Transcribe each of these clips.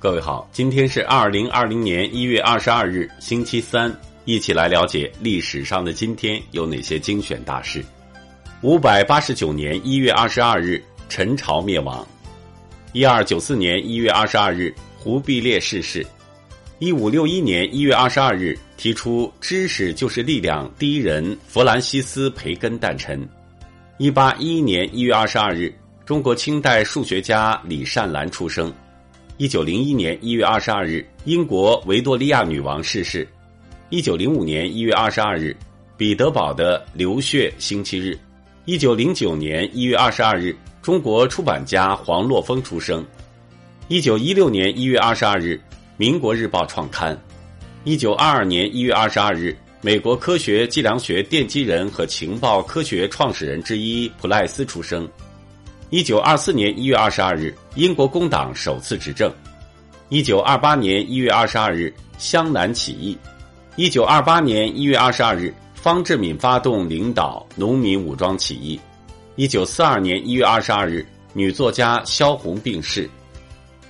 各位好，今天是二零二零年一月二十二日，星期三，一起来了解历史上的今天有哪些精选大事。五百八十九年一月二十二日，陈朝灭亡；一二九四年一月二十二日，忽必烈逝世；一五六一年一月二十二日，提出“知识就是力量”第一人弗兰西斯·培根诞辰；一八一一年一月二十二日，中国清代数学家李善兰出生。一九零一年一月二十二日，英国维多利亚女王逝世。一九零五年一月二十二日，彼得堡的流血星期日。一九零九年一月二十二日，中国出版家黄洛峰出生。一九一六年一月二十二日，民国日报创刊。一九二二年一月二十二日，美国科学计量学奠基人和情报科学创始人之一普赖斯出生。一九二四年一月二十二日，英国工党首次执政。一九二八年一月二十二日，湘南起义。一九二八年一月二十二日，方志敏发动领导农民武装起义。一九四二年一月二十二日，女作家萧红病逝。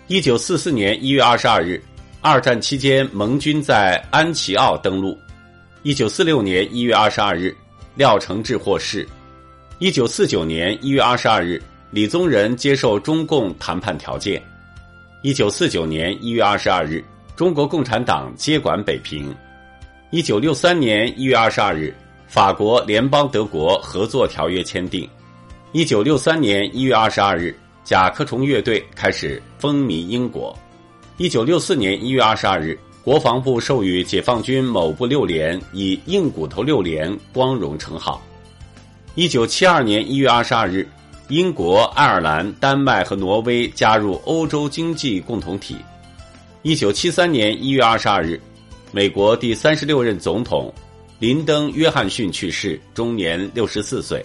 一九四四年一月二十二日，二战期间盟军在安琪奥登陆。一九四六年一月二十二日，廖承志获释。一九四九年一月二十二日。李宗仁接受中共谈判条件。一九四九年一月二十二日，中国共产党接管北平。一九六三年一月二十二日，法国联邦德国合作条约签订。一九六三年一月二十二日，甲壳虫乐队开始风靡英国。一九六四年一月二十二日，国防部授予解放军某部六连以“硬骨头六连”光荣称号。一九七二年一月二十二日。英国、爱尔兰、丹麦和挪威加入欧洲经济共同体。一九七三年一月二十二日，美国第三十六任总统林登·约翰逊去世，终年六十四岁。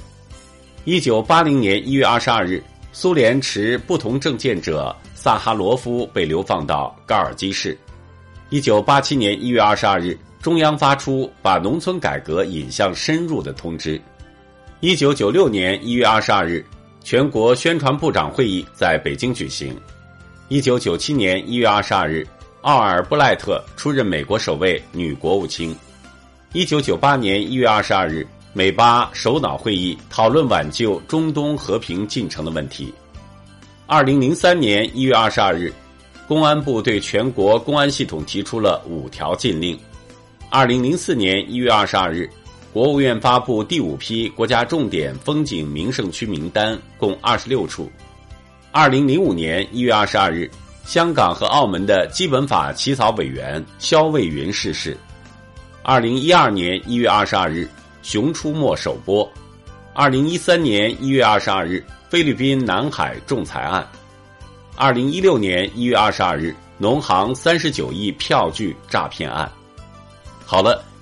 一九八零年一月二十二日，苏联持不同政见者萨哈罗夫被流放到高尔基市。一九八七年一月二十二日，中央发出把农村改革引向深入的通知。一九九六年一月二十二日。全国宣传部长会议在北京举行。一九九七年一月二十二日，奥尔布赖特出任美国首位女国务卿。一九九八年一月二十二日，美巴首脑会议讨论挽救中东和平进程的问题。二零零三年一月二十二日，公安部对全国公安系统提出了五条禁令。二零零四年一月二十二日。国务院发布第五批国家重点风景名胜区名单，共二十六处。二零零五年一月二十二日，香港和澳门的基本法起草委员肖卫云逝世。二零一二年一月二十二日，《熊出没》首播。二零一三年一月二十二日，菲律宾南海仲裁案。二零一六年一月二十二日，农行三十九亿票据诈骗案。好了。